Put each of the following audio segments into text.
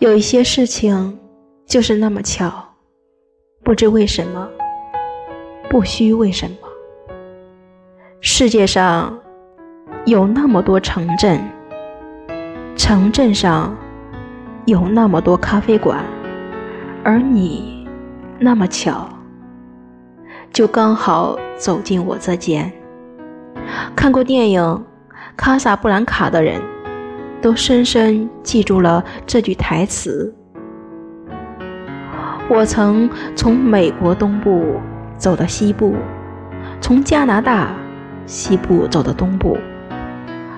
有一些事情就是那么巧，不知为什么，不需为什么。世界上有那么多城镇，城镇上有那么多咖啡馆，而你那么巧，就刚好走进我这间。看过电影《卡萨布兰卡》的人。都深深记住了这句台词。我曾从美国东部走到西部，从加拿大西部走到东部。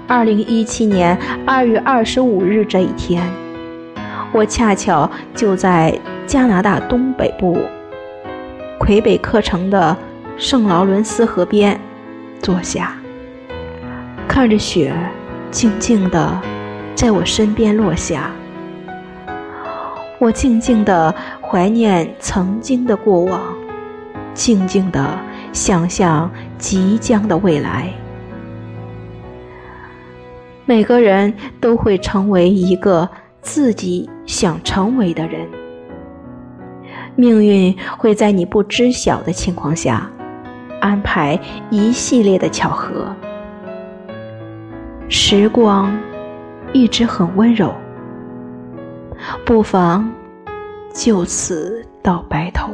二零一七年二月二十五日这一天，我恰巧就在加拿大东北部魁北克城的圣劳伦斯河边坐下，看着雪静静的。在我身边落下，我静静地怀念曾经的过往，静静地想象即将的未来。每个人都会成为一个自己想成为的人，命运会在你不知晓的情况下安排一系列的巧合，时光。一直很温柔，不妨就此到白头。